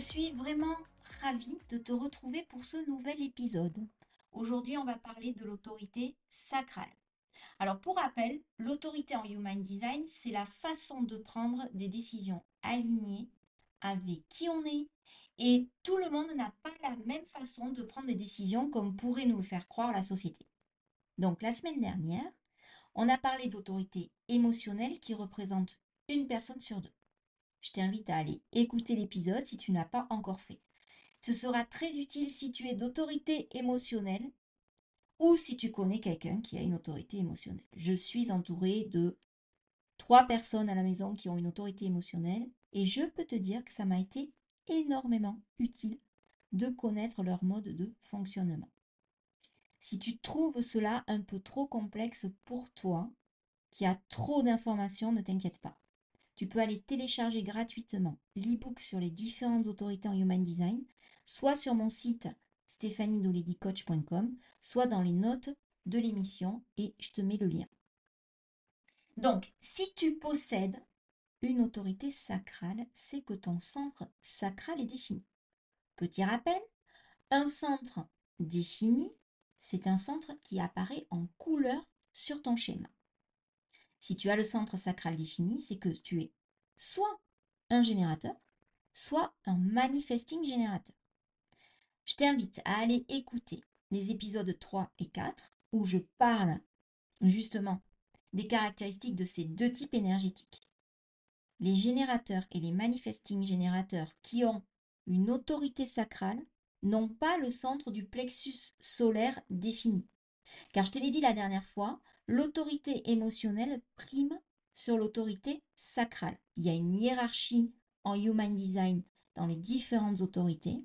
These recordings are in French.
Suis vraiment ravie de te retrouver pour ce nouvel épisode. Aujourd'hui, on va parler de l'autorité sacrale. Alors, pour rappel, l'autorité en Human Design, c'est la façon de prendre des décisions alignées avec qui on est. Et tout le monde n'a pas la même façon de prendre des décisions comme pourrait nous le faire croire la société. Donc, la semaine dernière, on a parlé de l'autorité émotionnelle qui représente une personne sur deux je t'invite à aller écouter l'épisode si tu n'as pas encore fait. Ce sera très utile si tu es d'autorité émotionnelle ou si tu connais quelqu'un qui a une autorité émotionnelle. Je suis entourée de trois personnes à la maison qui ont une autorité émotionnelle et je peux te dire que ça m'a été énormément utile de connaître leur mode de fonctionnement. Si tu trouves cela un peu trop complexe pour toi, qui a trop d'informations, ne t'inquiète pas tu peux aller télécharger gratuitement l'e-book sur les différentes autorités en Human Design, soit sur mon site stéphaniedoleguicoach.com, soit dans les notes de l'émission et je te mets le lien. Donc, si tu possèdes une autorité sacrale, c'est que ton centre sacral est défini. Petit rappel, un centre défini, c'est un centre qui apparaît en couleur sur ton schéma. Si tu as le centre sacral défini, c'est que tu es soit un générateur, soit un manifesting générateur. Je t'invite à aller écouter les épisodes 3 et 4 où je parle justement des caractéristiques de ces deux types énergétiques. Les générateurs et les manifesting générateurs qui ont une autorité sacrale n'ont pas le centre du plexus solaire défini. Car je te l'ai dit la dernière fois, l'autorité émotionnelle prime sur l'autorité sacrale. Il y a une hiérarchie en Human Design dans les différentes autorités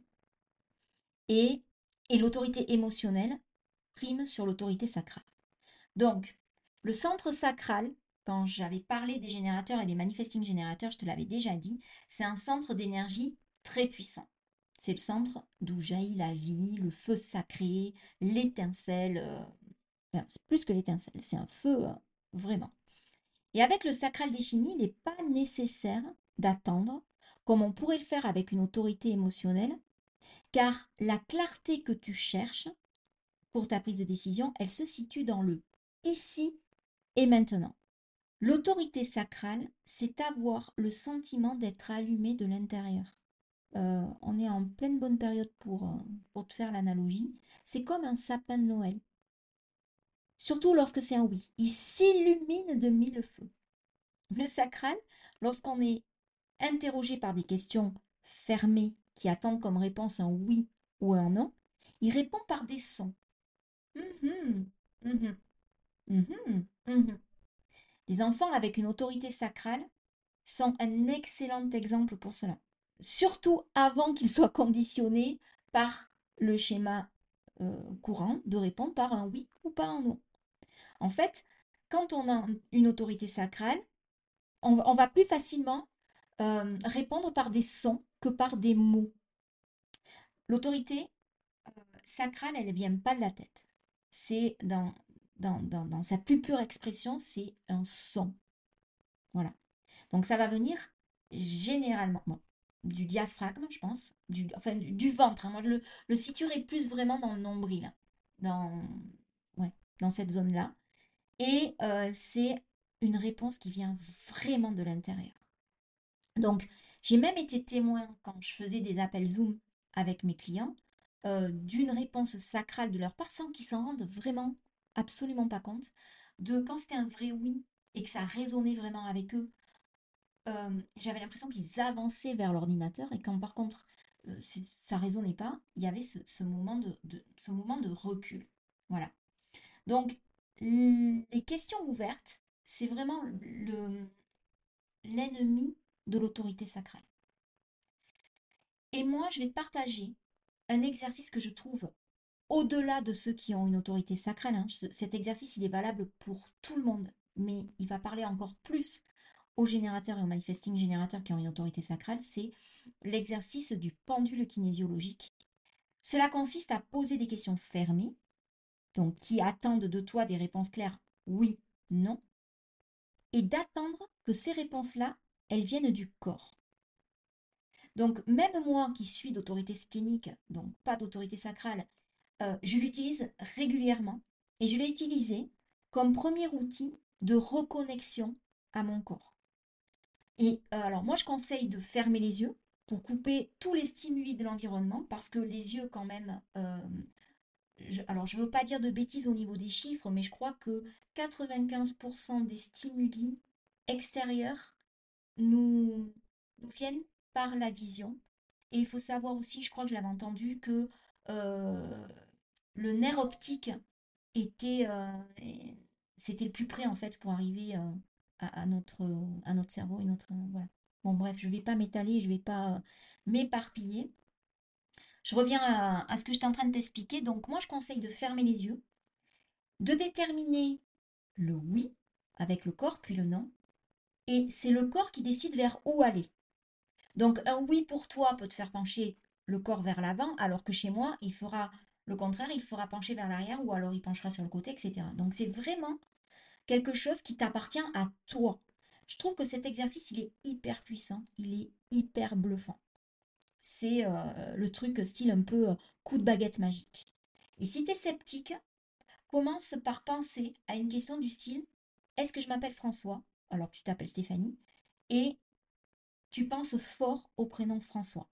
et, l'autorité émotionnelle prime sur l'autorité sacrale. Donc, le centre sacral, quand j'avais parlé des générateurs et des manifesting générateurs, je te l'avais déjà dit, c'est un centre d'énergie très puissant. C'est le centre d'où jaillit la vie, le feu sacré, l'étincelle, plus que l'étincelle, c'est un feu, euh, vraiment. Et avec le sacral défini, il n'est pas nécessaire d'attendre, comme on pourrait le faire avec une autorité émotionnelle, car la clarté que tu cherches pour ta prise de décision, elle se situe dans le ici et maintenant. L'autorité sacrale, c'est avoir le sentiment d'être allumé de l'intérieur. Euh, on est en pleine bonne période pour, euh, pour te faire l'analogie. C'est comme un sapin de Noël. Surtout lorsque c'est un oui. Il s'illumine de mille feux. Le sacral, lorsqu'on est interrogé par des questions fermées qui attendent comme réponse un oui ou un non, il répond par des sons. Mhm, mhm, mhm, les enfants avec une autorité sacrale sont un excellent exemple pour cela. Surtout avant qu'ils soient conditionnés par le schéma courant de répondre par un oui ou par un non. En fait, quand on a une autorité sacrale, on, va plus facilement euh, répondre par des sons que par des mots. L'autorité euh, sacrale, elle ne vient pas de la tête. C'est dans, dans, sa plus pure expression, c'est un son. Voilà. Donc ça va venir généralement du diaphragme, je pense, du, enfin du, ventre. Hein. Moi, je le, le, situerai plus vraiment dans le nombril, dans, ouais, dans cette zone-là. Et c'est une réponse qui vient vraiment de l'intérieur. Donc, j'ai même été témoin quand je faisais des appels Zoom avec mes clients, euh, d'une réponse sacrale de leur part sans qu'ils s'en rendent vraiment absolument pas compte. De quand c'était un vrai oui et que ça résonnait vraiment avec eux, j'avais l'impression qu'ils avançaient vers l'ordinateur et quand par contre euh, ça résonnait pas, il y avait ce, moment de, ce mouvement de recul. Voilà. Donc, les questions ouvertes, c'est vraiment l'ennemi de l'autorité sacrale. Et moi, je vais partager un exercice que je trouve au-delà de ceux qui ont une autorité sacrale. Hein. Cet exercice, il est valable pour tout le monde, mais il va parler encore plus aux générateurs et aux manifesting générateurs qui ont une autorité sacrale. C'est l'exercice du pendule kinésiologique. Cela consiste à poser des questions fermées, donc qui attendent de toi des réponses claires oui, non, et d'attendre que ces réponses-là, elles viennent du corps. Donc, même moi qui suis d'autorité splénique, donc pas d'autorité sacrale, euh, je l'utilise régulièrement et je l'ai utilisé comme premier outil de reconnexion à mon corps. Et euh, alors, moi, je conseille de fermer les yeux pour couper tous les stimuli de l'environnement parce que les yeux, quand même, euh, alors je ne veux pas dire de bêtises au niveau des chiffres, mais je crois que 95% des stimuli extérieurs nous, nous viennent par la vision. Et il faut savoir aussi, je crois que je l'avais entendu, que euh, le nerf optique était, c'était le plus près en fait pour arriver euh, à, notre, cerveau et notre voilà. Bon bref, je ne vais pas m'étaler, je ne vais pas m'éparpiller. Je reviens à, ce que j'étais en train de t'expliquer. Donc moi, je conseille de fermer les yeux, de déterminer le oui avec le corps, puis le non. Et c'est le corps qui décide vers où aller. Donc un oui pour toi peut te faire pencher le corps vers l'avant, alors que chez moi, il fera le contraire, il fera pencher vers l'arrière ou alors il penchera sur le côté, etc. Donc c'est vraiment quelque chose qui t'appartient à toi. Je trouve que cet exercice, il est hyper puissant, il est hyper bluffant. C'est euh, le truc style un peu euh, coup de baguette magique. Et si tu es sceptique, commence par penser à une question du style est-ce que je m'appelle François? Alors que tu t'appelles Stéphanie et tu penses fort au prénom François.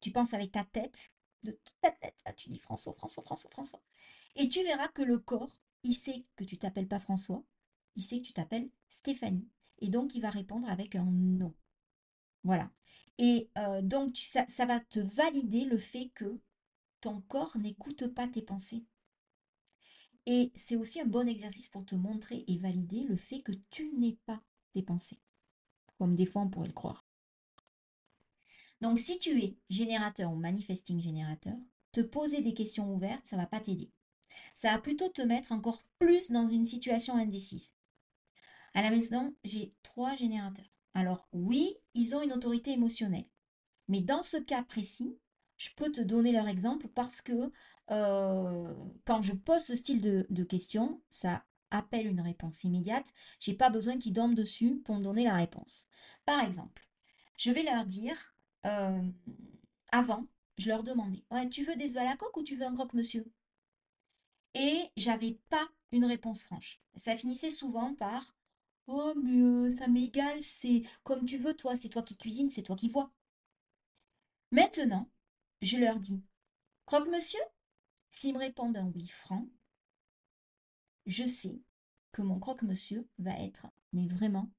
Tu penses avec ta tête, de toute ta tête, tu dis François, François, François, François. Et tu verras que le corps, il sait que tu t'appelles pas François, il sait que tu t'appelles Stéphanie. Et donc, il va répondre avec un non. Voilà. Et euh, donc, ça, ça va te valider le fait que ton corps n'écoute pas tes pensées. Et c'est aussi un bon exercice pour te montrer et valider le fait que tu n'es pas tes pensées comme des fois on pourrait le croire. Donc si tu es générateur ou manifesting générateur, te poser des questions ouvertes, ça ne va pas t'aider. Ça va plutôt te mettre encore plus dans une situation indécise. À la maison, j'ai trois générateurs. Alors oui, ils ont une autorité émotionnelle. Mais dans ce cas précis, je peux te donner leur exemple parce que euh, quand je pose ce style de, de questions, ça appelle une réponse immédiate, j'ai pas besoin qu'ils dorment dessus pour me donner la réponse. Par exemple, je vais leur dire, euh, avant, je leur demandais, tu veux des œufs à la coque ou tu veux un croque-monsieur? Et j'avais pas une réponse franche. Ça finissait souvent par, oh mais euh, ça m'est égal, c'est comme tu veux toi, c'est toi qui cuisine, c'est toi qui vois. Maintenant, je leur dis, croque-monsieur S'ils me répondent un oui franc, je sais que mon croque-monsieur va être, mais vraiment,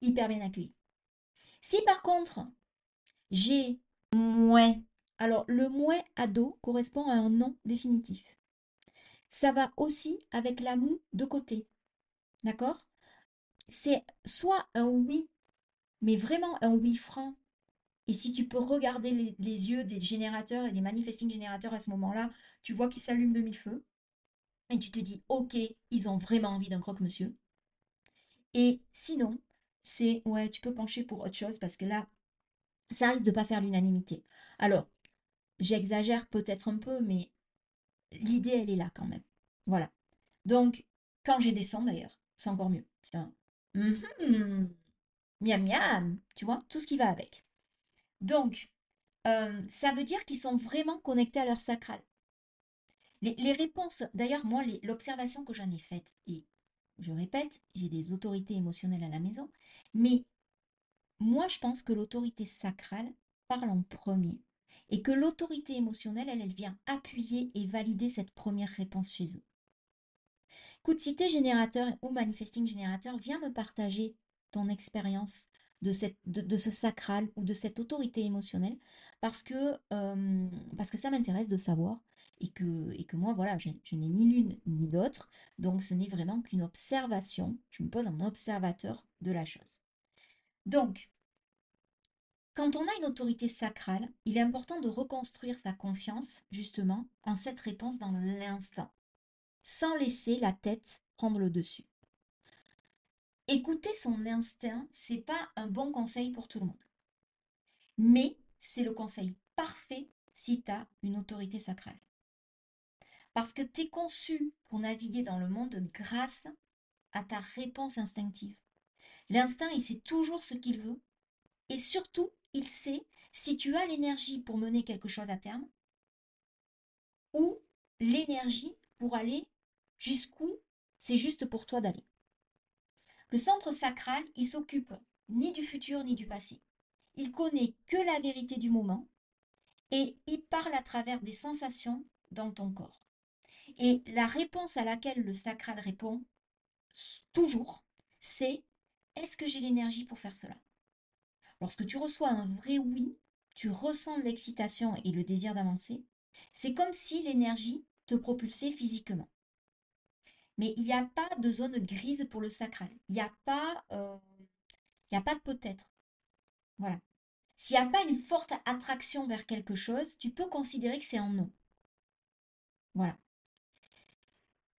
hyper bien accueilli. Si par contre, j'ai moins, alors le moins ado correspond à un non définitif. Ça va aussi avec la moue de côté. D'accord? C'est soit un oui, mais vraiment un oui franc. Et si tu peux regarder les, yeux des générateurs et des manifesting générateurs à ce moment-là, tu vois qu'ils s'allument de mille-feux et tu te dis, ok, ils ont vraiment envie d'un croque-monsieur. Et sinon, c'est, ouais, tu peux pencher pour autre chose parce que là, ça risque de pas faire l'unanimité. Alors, j'exagère peut-être un peu, mais l'idée, elle est là quand même. Voilà. Donc, quand j'ai des sons d'ailleurs, c'est encore mieux. Mm miam miam, tu vois, tout ce qui va avec. Donc, euh, ça veut dire qu'ils sont vraiment connectés à leur sacral. Les, réponses, d'ailleurs, moi, l'observation que j'en ai faite, et je répète, j'ai des autorités émotionnelles à la maison, mais moi, je pense que l'autorité sacrale parle en premier. Et que l'autorité émotionnelle, elle, vient appuyer et valider cette première réponse chez eux. Si tu es générateur ou manifesting générateur, viens me partager ton expérience de, de, ce sacral ou de cette autorité émotionnelle parce que, euh, ça m'intéresse de savoir et que, et que moi, voilà, je, je n'ai ni l'une ni l'autre, donc ce n'est vraiment qu'une observation, je me pose en observateur de la chose. Donc, quand on a une autorité sacrale, il est important de reconstruire sa confiance, justement, en cette réponse dans l'instant, sans laisser la tête prendre le dessus. Écouter son instinct, c'est pas un bon conseil pour tout le monde. Mais c'est le conseil parfait si tu as une autorité sacrale. Parce que tu es conçu pour naviguer dans le monde grâce à ta réponse instinctive. L'instinct, il sait toujours ce qu'il veut. Et surtout, il sait si tu as l'énergie pour mener quelque chose à terme ou l'énergie pour aller jusqu'où c'est juste pour toi d'aller. Le centre sacral, il s'occupe ni du futur ni du passé. Il connaît que la vérité du moment et il parle à travers des sensations dans ton corps. Et la réponse à laquelle le sacral répond toujours, c'est est-ce que j'ai l'énergie pour faire cela? Lorsque tu reçois un vrai oui, tu ressens l'excitation et le désir d'avancer. C'est comme si l'énergie te propulsait physiquement. Mais il n'y a pas de zone grise pour le sacral. Il n'y a pas, euh, il a pas de peut-être. Voilà. S'il n'y a pas une forte attraction vers quelque chose, tu peux considérer que c'est en non. Voilà.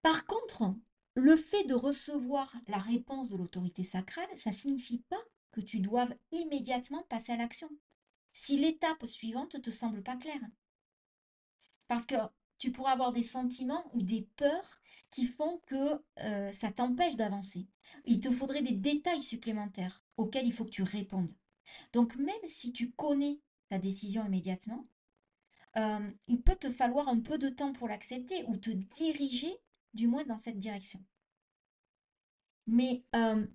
Par contre, le fait de recevoir la réponse de l'autorité sacrale, ça ne signifie pas que tu doives immédiatement passer à l'action. Si l'étape suivante ne te semble pas claire. Parce que tu pourras avoir des sentiments ou des peurs qui font que euh, ça t'empêche d'avancer. Il te faudrait des détails supplémentaires auxquels il faut que tu répondes. Donc même si tu connais ta décision immédiatement, euh, il peut te falloir un peu de temps pour l'accepter ou te diriger du moins dans cette direction. Mais euh,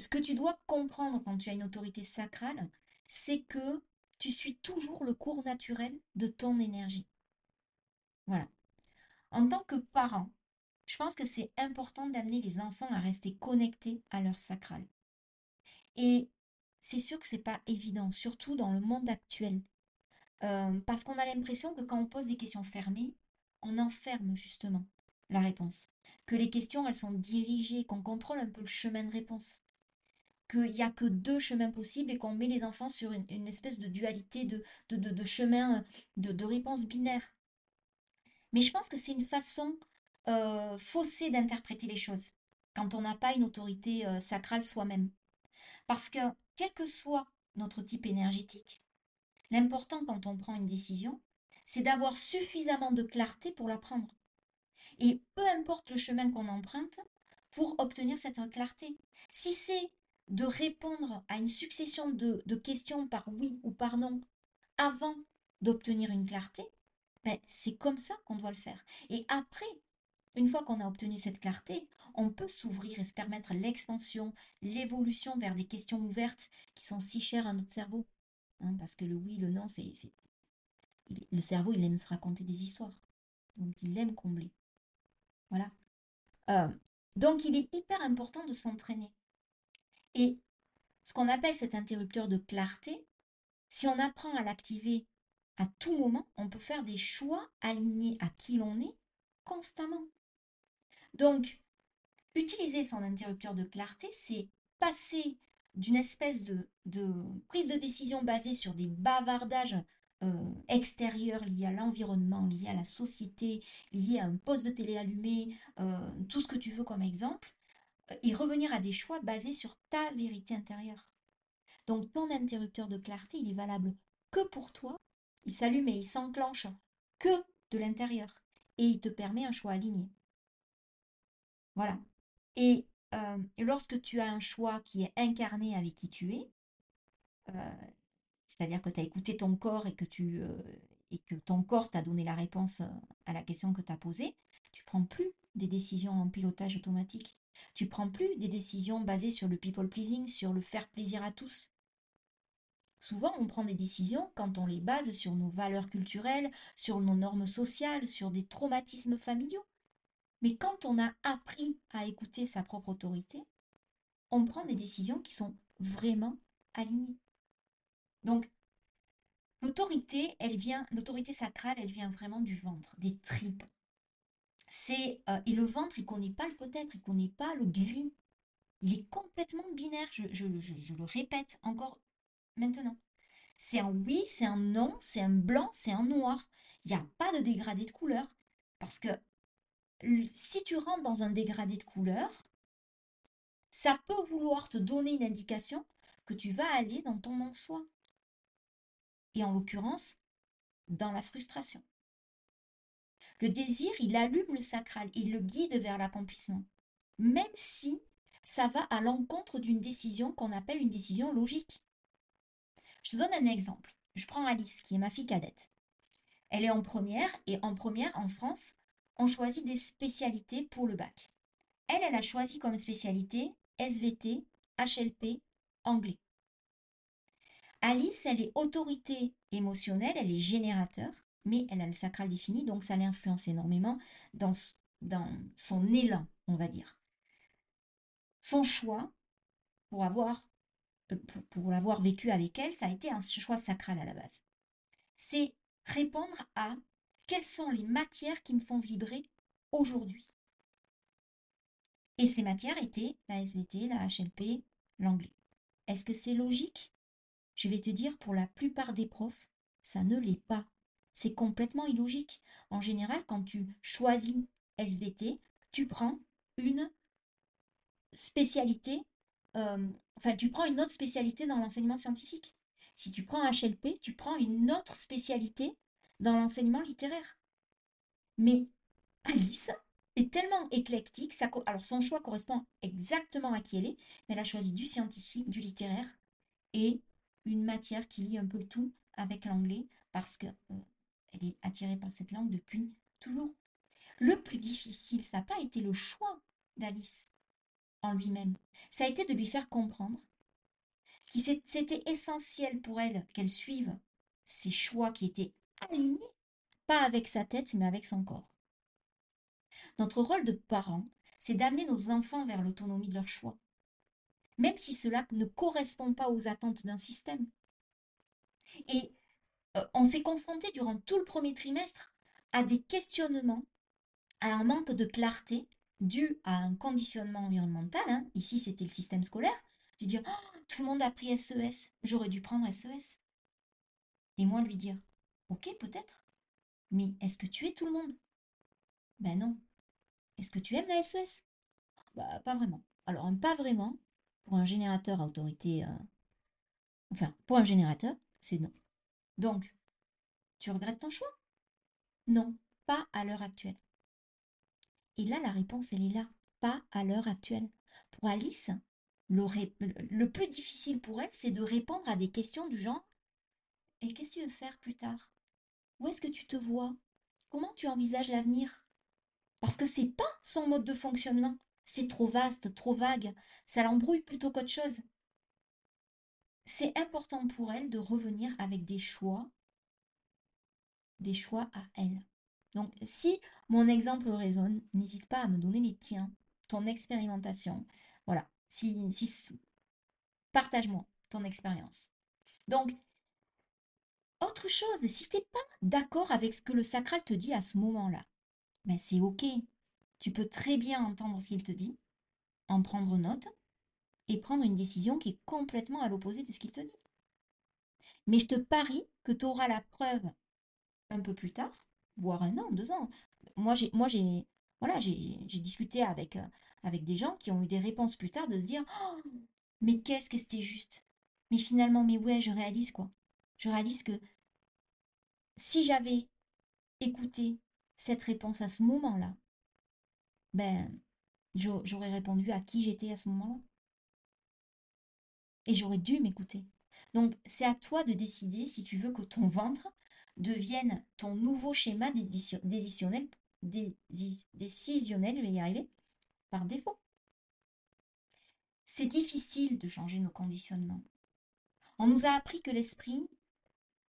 ce que tu dois comprendre quand tu as une autorité sacrale, c'est que tu suis toujours le cours naturel de ton énergie. Voilà. En tant que parent, je pense que c'est important d'amener les enfants à rester connectés à leur sacral. Et c'est sûr que c'est pas évident, surtout dans le monde actuel. Euh, parce qu'on a l'impression que quand on pose des questions fermées, on enferme justement la réponse. Que les questions, elles sont dirigées, qu'on contrôle un peu le chemin de réponse. Qu'il n'y a que deux chemins possibles et qu'on met les enfants sur une, espèce de dualité de, de, de, chemin, de, de réponse binaire. Mais je pense que c'est une façon euh, faussée d'interpréter les choses quand on n'a pas une autorité euh, sacrale soi-même. Parce que, quel que soit notre type énergétique, l'important quand on prend une décision, c'est d'avoir suffisamment de clarté pour la prendre. Et peu importe le chemin qu'on emprunte pour obtenir cette clarté. Si c'est de répondre à une succession de, questions par oui ou par non avant d'obtenir une clarté, ben, c'est comme ça qu'on doit le faire. Et après, une fois qu'on a obtenu cette clarté, on peut s'ouvrir et se permettre l'expansion, l'évolution vers des questions ouvertes qui sont si chères à notre cerveau. Hein, parce que le oui, le non, c'est. Le cerveau, il aime se raconter des histoires. Donc, il aime combler. Voilà. Euh, donc, il est hyper important de s'entraîner. Et ce qu'on appelle cet interrupteur de clarté, si on apprend à l'activer à tout moment, on peut faire des choix alignés à qui l'on est constamment. Donc, utiliser son interrupteur de clarté, c'est passer d'une espèce de, prise de décision basée sur des bavardages euh, extérieurs liés à l'environnement, liés à la société, liés à un poste de télé allumé, euh, tout ce que tu veux comme exemple, et revenir à des choix basés sur ta vérité intérieure. Donc ton interrupteur de clarté, il est valable que pour toi il s'allume et il s'enclenche que de l'intérieur. Et il te permet un choix aligné. Voilà. Et euh, lorsque tu as un choix qui est incarné avec qui tu es, euh, c'est-à-dire que tu as écouté ton corps et que, euh, ton corps t'a donné la réponse à la question que tu as posée, tu prends plus des décisions en pilotage automatique. Tu prends plus des décisions basées sur le people pleasing, sur le faire plaisir à tous. Souvent, on prend des décisions quand on les base sur nos valeurs culturelles, sur nos normes sociales, sur des traumatismes familiaux. Mais quand on a appris à écouter sa propre autorité, on prend des décisions qui sont vraiment alignées. Donc, l'autorité, elle vient, l'autorité sacrale, elle vient vraiment du ventre, des tripes. Euh, et le ventre, il connaît pas le peut-être, il connaît pas le gris. Il est complètement binaire. Je, je le répète encore maintenant. C'est un oui, c'est un non, c'est un blanc, c'est un noir. Il n'y a pas de dégradé de couleur. Parce que si tu rentres dans un dégradé de couleur, ça peut vouloir te donner une indication que tu vas aller dans ton non-soi. Et en l'occurrence, dans la frustration. Le désir, il allume le sacral, il le guide vers l'accomplissement. Même si ça va à l'encontre d'une décision qu'on appelle une décision logique. Je donne un exemple. Je prends Alice, qui est ma fille cadette. Elle est en première, et en première, en France, on choisit des spécialités pour le bac. Elle, elle a choisi comme spécialité SVT, HLP, anglais. Alice, elle est autorité émotionnelle, elle est générateur, mais elle a le sacral défini, donc ça l'influence énormément dans, son élan, on va dire. Son choix, pour avoir euh, pour, l'avoir vécu avec elle, ça a été un choix sacral à la base. C'est répondre à quelles sont les matières qui me font vibrer aujourd'hui. Et ces matières étaient la SVT, la HLP, l'anglais. Est-ce que c'est logique? Je vais te dire, pour la plupart des profs, ça ne l'est pas. C'est complètement illogique. En général, quand tu choisis SVT, tu prends une spécialité enfin, tu prends une autre spécialité dans l'enseignement scientifique. Si tu prends HLP, tu prends une autre spécialité dans l'enseignement littéraire. Mais Alice est tellement éclectique, ça, alors son choix correspond exactement à qui elle est, mais elle a choisi du scientifique, du littéraire et une matière qui lie un peu le tout avec l'anglais parce qu'elle euh, est attirée par cette langue depuis toujours. Le plus difficile, ça n'a pas été le choix d'Alice, en lui-même. Ça a été de lui faire comprendre que c'était essentiel pour elle qu'elle suive ses choix qui étaient alignés, pas avec sa tête, mais avec son corps. Notre rôle de parent, c'est d'amener nos enfants vers l'autonomie de leur choix, même si cela ne correspond pas aux attentes d'un système. Et on s'est confronté durant tout le premier trimestre à des questionnements, à un manque de clarté dû à un conditionnement environnemental, hein, ici c'était le système scolaire, de dire oh, tout le monde a pris SES, e j'aurais dû prendre SES. E Et moi lui dire ok peut-être, mais est-ce que tu es tout le monde? Ben non. Est-ce que tu aimes la SES e Bah pas vraiment. Alors pas vraiment, pour un générateur à autorité, euh, enfin pour un générateur, c'est non. Donc, tu regrettes ton choix? Non, pas à l'heure actuelle. Et là, la réponse, elle est là, pas à l'heure actuelle. Pour Alice, le, plus difficile pour elle, c'est de répondre à des questions du genre Et qu'est-ce que tu veux faire plus tard? Où est-ce que tu te vois? Comment tu envisages l'avenir? Parce que c'est pas son mode de fonctionnement. C'est trop vaste, trop vague. Ça l'embrouille plutôt qu'autre chose. C'est important pour elle de revenir avec des choix, des choix à elle. Donc, si mon exemple résonne, n'hésite pas à me donner les tiens, ton expérimentation. Voilà. Si, si, Partage-moi ton expérience. Donc, autre chose, si tu n'es pas d'accord avec ce que le sacral te dit à ce moment-là, ben c'est OK. Tu peux très bien entendre ce qu'il te dit, en prendre note et prendre une décision qui est complètement à l'opposé de ce qu'il te dit. Mais je te parie que tu auras la preuve un peu plus tard voire un an, deux ans. Moi, j'ai, voilà, discuté avec, euh, avec des gens qui ont eu des réponses plus tard de se dire, «Oh, mais qu'est-ce que c'était juste? Mais finalement, mais ouais, je réalise quoi. Je réalise que si j'avais écouté cette réponse à ce moment-là, ben, j'aurais répondu à qui j'étais à ce moment-là. Et j'aurais dû m'écouter. Donc, c'est à toi de décider si tu veux que ton ventre deviennent ton nouveau schéma décisionnel, décisionnel, je vais y arriver, par défaut. C'est difficile de changer nos conditionnements. On nous a appris que l'esprit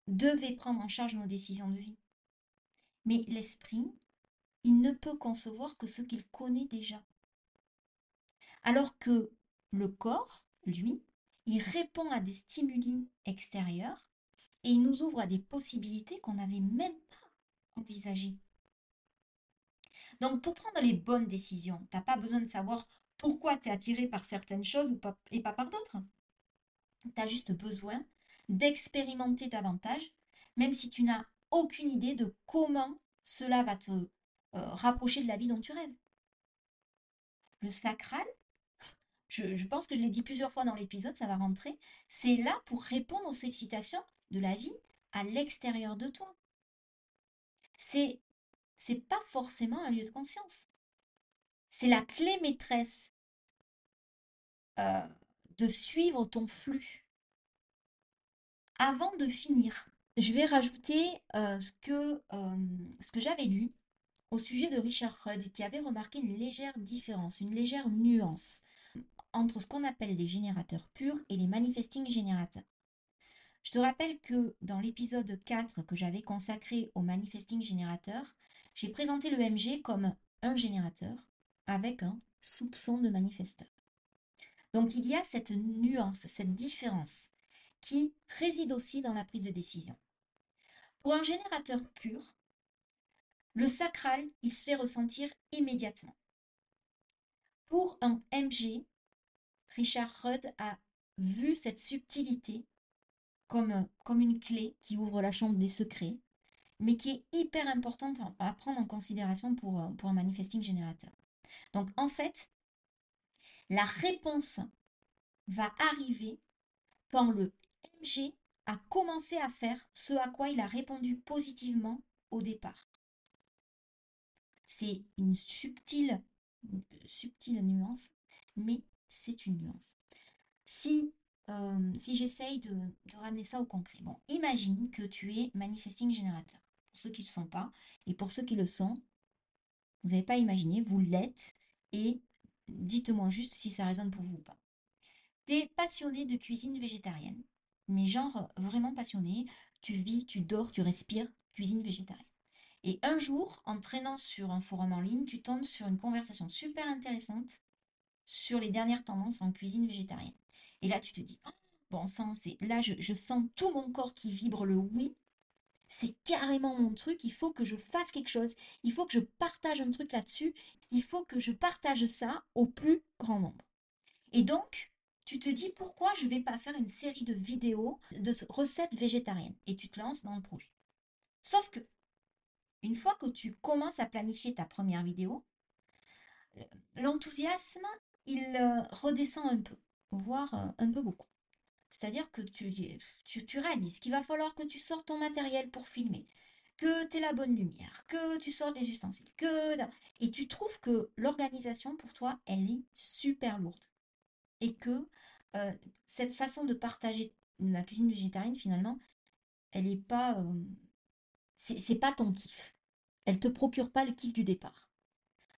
devait prendre en charge nos décisions de vie. Mais l'esprit, il ne peut concevoir que ce qu'il connaît déjà. Alors que le corps, lui, il répond à des stimuli extérieurs et il nous ouvre à des possibilités qu'on n'avait même pas envisagées. Donc pour prendre les bonnes décisions, tu n'as pas besoin de savoir pourquoi tu es attiré par certaines choses et pas par d'autres. Tu as juste besoin d'expérimenter davantage, même si tu n'as aucune idée de comment cela va te euh, rapprocher de la vie dont tu rêves. Le sacral, je, pense que je l'ai dit plusieurs fois dans l'épisode, ça va rentrer, c'est là pour répondre aux sollicitations de la vie à l'extérieur de toi. C'est c'est pas forcément un lieu de conscience. C'est la clé maîtresse euh, de suivre ton flux. Avant de finir, je vais rajouter euh, ce que, euh, que j'avais lu au sujet de Richard Rudd qui avait remarqué une légère différence, une légère nuance entre ce qu'on appelle les générateurs purs et les manifesting générateurs. Je te rappelle que dans l'épisode 4 que j'avais consacré au manifesting générateur, j'ai présenté le MG comme un générateur avec un soupçon de manifesteur. Donc il y a cette nuance, cette différence qui réside aussi dans la prise de décision. Pour un générateur pur, le sacral, il se fait ressentir immédiatement. Pour un MG, Richard Rudd a vu cette subtilité comme, une clé qui ouvre la chambre des secrets, mais qui est hyper importante à prendre en considération pour, euh, pour un manifesting générateur. Donc en fait, la réponse va arriver quand le MG a commencé à faire ce à quoi il a répondu positivement au départ. C'est une subtile, subtile nuance, mais c'est une nuance. Si, euh, si j'essaye de, ramener ça au concret, bon, imagine que tu es manifesting générateur. Pour ceux qui ne le sont pas, et pour ceux qui le sont, vous n'avez pas imaginé, vous l'êtes, et dites-moi juste si ça résonne pour vous ou pas. Tu es passionné de cuisine végétarienne, mais genre vraiment passionné, tu vis, tu dors, tu respires cuisine végétarienne. Et un jour, en traînant sur un forum en ligne, tu tombes sur une conversation super intéressante sur les dernières tendances en cuisine végétarienne. Et là, tu te dis, oh, bon sang, c'est là, je, je sens tout mon corps qui vibre le oui c'est carrément mon truc, il faut que je fasse quelque chose, il faut que je partage un truc là-dessus, il faut que je partage ça au plus grand nombre. Et donc, tu te dis pourquoi je ne vais pas faire une série de vidéos de recettes végétariennes et tu te lances dans le projet. Sauf que, une fois que tu commences à planifier ta première vidéo, l'enthousiasme, il euh, redescend un peu, voire euh, un peu beaucoup. C'est-à-dire que tu, tu, réalises qu'il va falloir que tu sortes ton matériel pour filmer, que tu aies la bonne lumière, que tu sortes les ustensiles, que... Et tu trouves que l'organisation, pour toi, elle est super lourde. Et que euh, cette façon de partager la cuisine végétarienne, finalement, elle n'est pas... c'est pas ton kiff. Elle te procure pas le kiff du départ.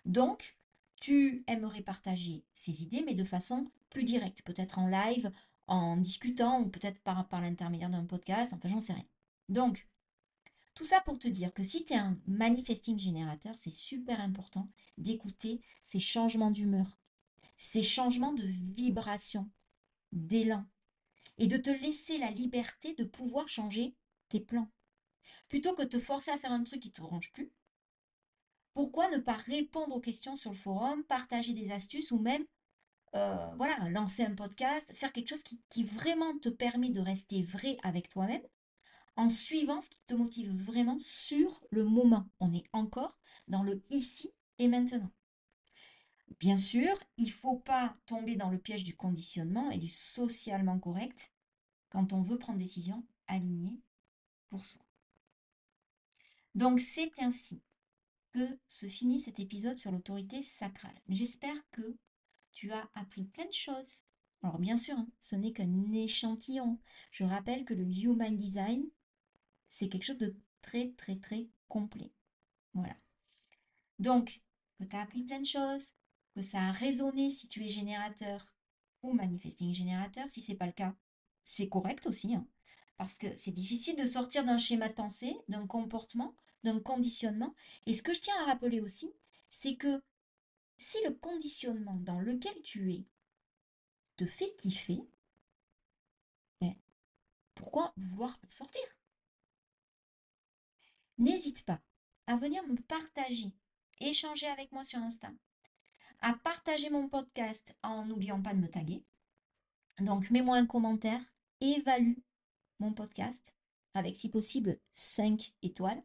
Donc, tu aimerais partager ces idées, mais de façon plus directe, peut-être en live, en discutant ou peut-être par, par l'intermédiaire d'un podcast, enfin j'en sais rien. Donc, tout ça pour te dire que si tu es un manifesting générateur, c'est super important d'écouter ces changements d'humeur, ces changements de vibration, d'élan, et de te laisser la liberté de pouvoir changer tes plans. Plutôt que de te forcer à faire un truc qui ne te range plus, pourquoi ne pas répondre aux questions sur le forum, partager des astuces ou même euh, voilà, lancer un podcast, faire quelque chose qui, vraiment te permet de rester vrai avec toi-même en suivant ce qui te motive vraiment sur le moment? On est encore dans le ici et maintenant. Bien sûr, il ne faut pas tomber dans le piège du conditionnement et du socialement correct quand on veut prendre des décisions alignées pour soi. Donc c'est ainsi que se finit cet épisode sur l'autorité sacrale. J'espère que tu as appris plein de choses. Alors bien sûr, hein, ce n'est qu'un échantillon. Je rappelle que le Human Design, c'est quelque chose de très très très complet. Voilà. Donc, que tu as appris plein de choses, que ça a résonné si tu es générateur ou manifesting générateur. Si ce n'est pas le cas, c'est correct aussi, hein, parce que c'est difficile de sortir d'un schéma de pensée, d'un comportement, d'un conditionnement. Et ce que je tiens à rappeler aussi, c'est que si le conditionnement dans lequel tu es te fait kiffer, ben, pourquoi vouloir sortir? N'hésite pas à venir me partager, échanger avec moi sur Insta, à partager mon podcast en n'oubliant pas de me taguer. Donc mets-moi un commentaire, évalue mon podcast avec si possible 5 étoiles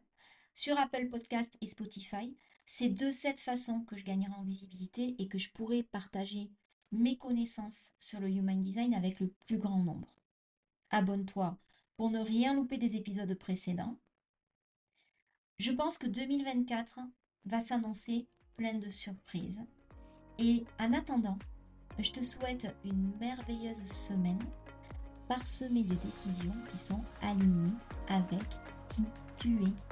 sur Apple Podcast et Spotify. C'est de cette façon que je gagnerai en visibilité et que je pourrai partager mes connaissances sur le Human Design avec le plus grand nombre. Abonne-toi pour ne rien louper des épisodes précédents. Je pense que 2024 va s'annoncer plein de surprises. Et en attendant, je te souhaite une merveilleuse semaine parsemée de décisions qui sont alignées avec qui tu es